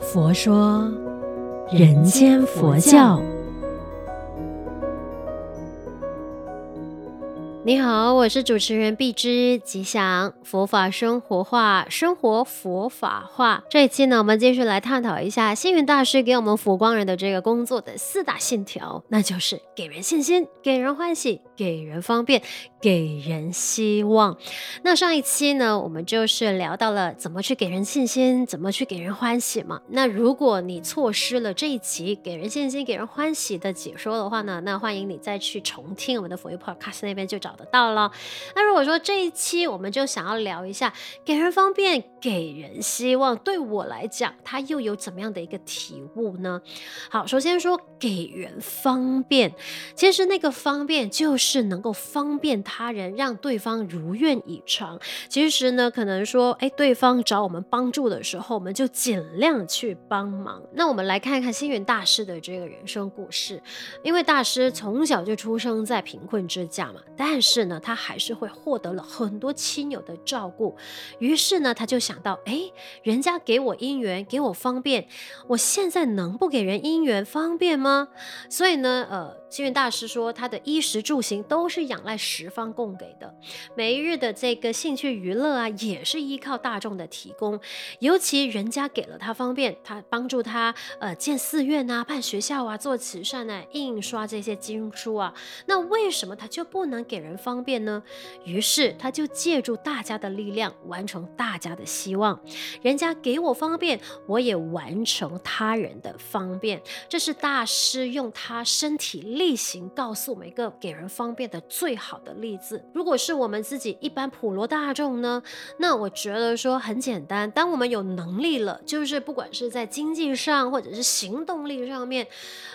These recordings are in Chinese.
佛说人间佛教。你好，我是主持人碧枝，吉祥佛法生活化，生活佛法化。这一期呢，我们继续来探讨一下星云大师给我们佛光人的这个工作的四大信条，那就是给人信心，给人欢喜，给人方便，给人希望。那上一期呢，我们就是聊到了怎么去给人信心，怎么去给人欢喜嘛。那如果你错失了这一集给人信心、给人欢喜的解说的话呢，那欢迎你再去重听我们的佛佑 Podcast 那边就找得到了。那如果说这一期我们就想要聊一下给人方便、给人希望，对我来讲，它又有怎么样的一个体悟呢？好，首先说给人方便，其实那个方便就是是能够方便他人，让对方如愿以偿。其实呢，可能说，哎，对方找我们帮助的时候，我们就尽量去帮忙。那我们来看一看星云大师的这个人生故事，因为大师从小就出生在贫困之家嘛，但是呢，他还是会获得了很多亲友的照顾。于是呢，他就想到，哎，人家给我姻缘，给我方便，我现在能不给人姻缘方便吗？所以呢，呃。星云大师说，他的衣食住行都是仰赖十方供给的，每一日的这个兴趣娱乐啊，也是依靠大众的提供。尤其人家给了他方便，他帮助他呃建寺院啊、办学校啊、做慈善啊、印刷这些经书啊，那为什么他就不能给人方便呢？于是他就借助大家的力量，完成大家的希望。人家给我方便，我也完成他人的方便。这是大师用他身体力。行告诉我们一个给人方方便的最好的例子。如果是我们自己一般普罗大众呢，那我觉得说很简单。当我们有能力了，就是不管是在经济上或者是行动力上面，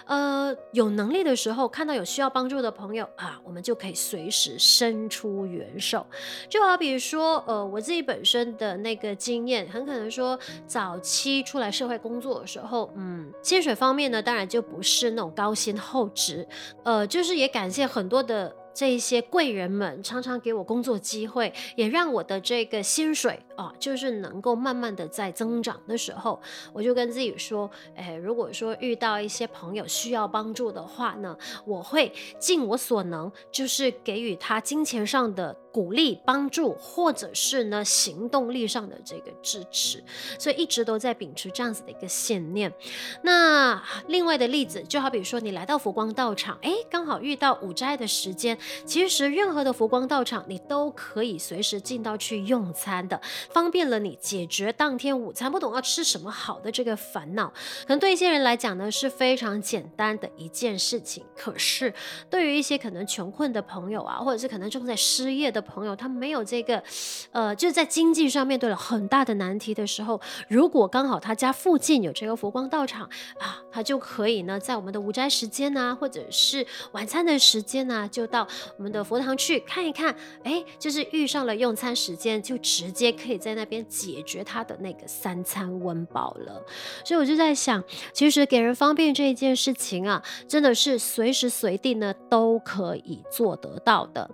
呃，有能力的时候，看到有需要帮助的朋友啊，我们就可以随时伸出援手。就好比说，呃，我自己本身的那个经验，很可能说早期出来社会工作的时候，嗯，薪水方面呢，当然就不是那种高薪厚职。呃，就是也感谢很多的这一些贵人们，常常给我工作机会，也让我的这个薪水啊，就是能够慢慢的在增长的时候，我就跟自己说，哎，如果说遇到一些朋友需要帮助的话呢，我会尽我所能，就是给予他金钱上的。鼓励、帮助，或者是呢行动力上的这个支持，所以一直都在秉持这样子的一个信念。那另外的例子，就好比说你来到佛光道场，哎，刚好遇到午斋的时间，其实任何的佛光道场你都可以随时进到去用餐的，方便了你解决当天午餐不懂要吃什么好的这个烦恼。可能对一些人来讲呢是非常简单的一件事情，可是对于一些可能穷困的朋友啊，或者是可能正在失业的。朋友他没有这个，呃，就是在经济上面对了很大的难题的时候，如果刚好他家附近有这个佛光道场啊，他就可以呢，在我们的午斋时间啊，或者是晚餐的时间啊，就到我们的佛堂去看一看，哎，就是遇上了用餐时间，就直接可以在那边解决他的那个三餐温饱了。所以我就在想，其实给人方便这一件事情啊，真的是随时随地呢都可以做得到的。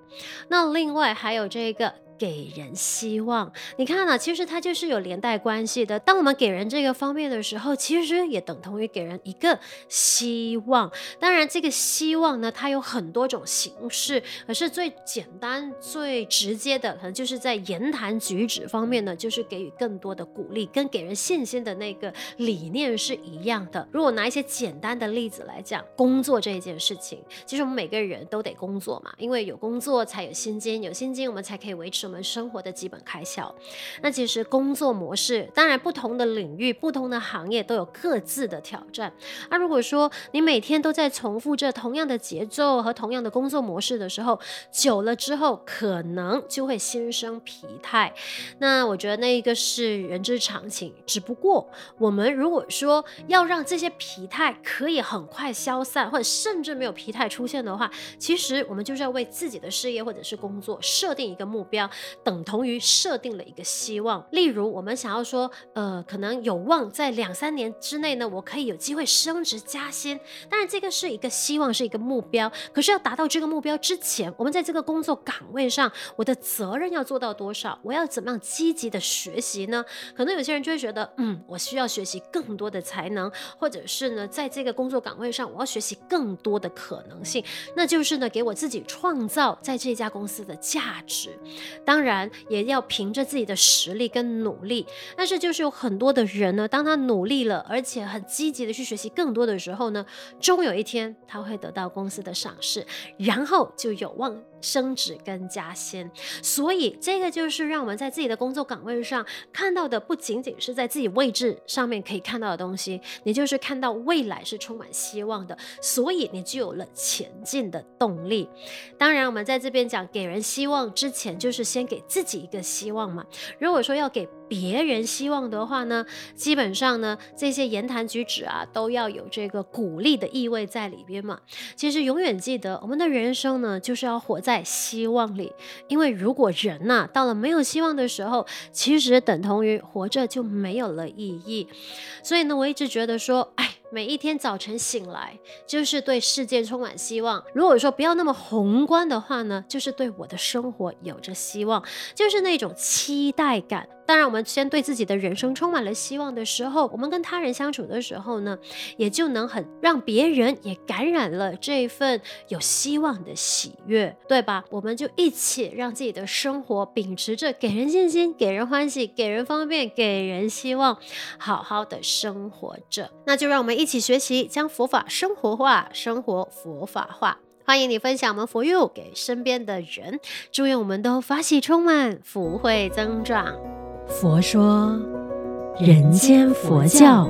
那另外。还有这个。给人希望，你看呢？其实它就是有连带关系的。当我们给人这个方面的时候，其实也等同于给人一个希望。当然，这个希望呢，它有很多种形式，可是最简单、最直接的，可能就是在言谈举止方面呢，就是给予更多的鼓励，跟给人信心的那个理念是一样的。如果拿一些简单的例子来讲，工作这一件事情，其实我们每个人都得工作嘛，因为有工作才有薪金，有薪金我们才可以维持。我们生活的基本开销，那其实工作模式，当然不同的领域、不同的行业都有各自的挑战。那如果说你每天都在重复着同样的节奏和同样的工作模式的时候，久了之后可能就会心生疲态。那我觉得那一个是人之常情。只不过我们如果说要让这些疲态可以很快消散，或者甚至没有疲态出现的话，其实我们就是要为自己的事业或者是工作设定一个目标。等同于设定了一个希望。例如，我们想要说，呃，可能有望在两三年之内呢，我可以有机会升职加薪。当然，这个是一个希望，是一个目标。可是要达到这个目标之前，我们在这个工作岗位上，我的责任要做到多少？我要怎么样积极的学习呢？可能有些人就会觉得，嗯，我需要学习更多的才能，或者是呢，在这个工作岗位上，我要学习更多的可能性。那就是呢，给我自己创造在这家公司的价值。当然，也要凭着自己的实力跟努力。但是，就是有很多的人呢，当他努力了，而且很积极的去学习更多的时候呢，终有一天他会得到公司的赏识，然后就有望。升职跟加薪，所以这个就是让我们在自己的工作岗位上看到的，不仅仅是在自己位置上面可以看到的东西，你就是看到未来是充满希望的，所以你就有了前进的动力。当然，我们在这边讲给人希望之前，就是先给自己一个希望嘛。如果说要给别人希望的话呢，基本上呢，这些言谈举止啊，都要有这个鼓励的意味在里边嘛。其实永远记得，我们的人生呢，就是要活在希望里。因为如果人呐、到了没有希望的时候，其实等同于活着就没有了意义。所以呢，我一直觉得说，每一天早晨醒来，就是对世界充满希望。如果说不要那么宏观的话呢，就是对我的生活有着希望，就是那种期待感。当然，我们先对自己的人生充满了希望的时候，我们跟他人相处的时候呢，也就能很让别人也感染了这份有希望的喜悦，对吧？我们就一起让自己的生活秉持着给人信心、给人欢喜、给人方便、给人希望，好好的生活着。那就让我们一。起学习，将佛法生活化，生活佛法化。欢迎你分享我们佛佑给身边的人，祝愿我们都法喜充满，福慧增长。佛说，人间佛教。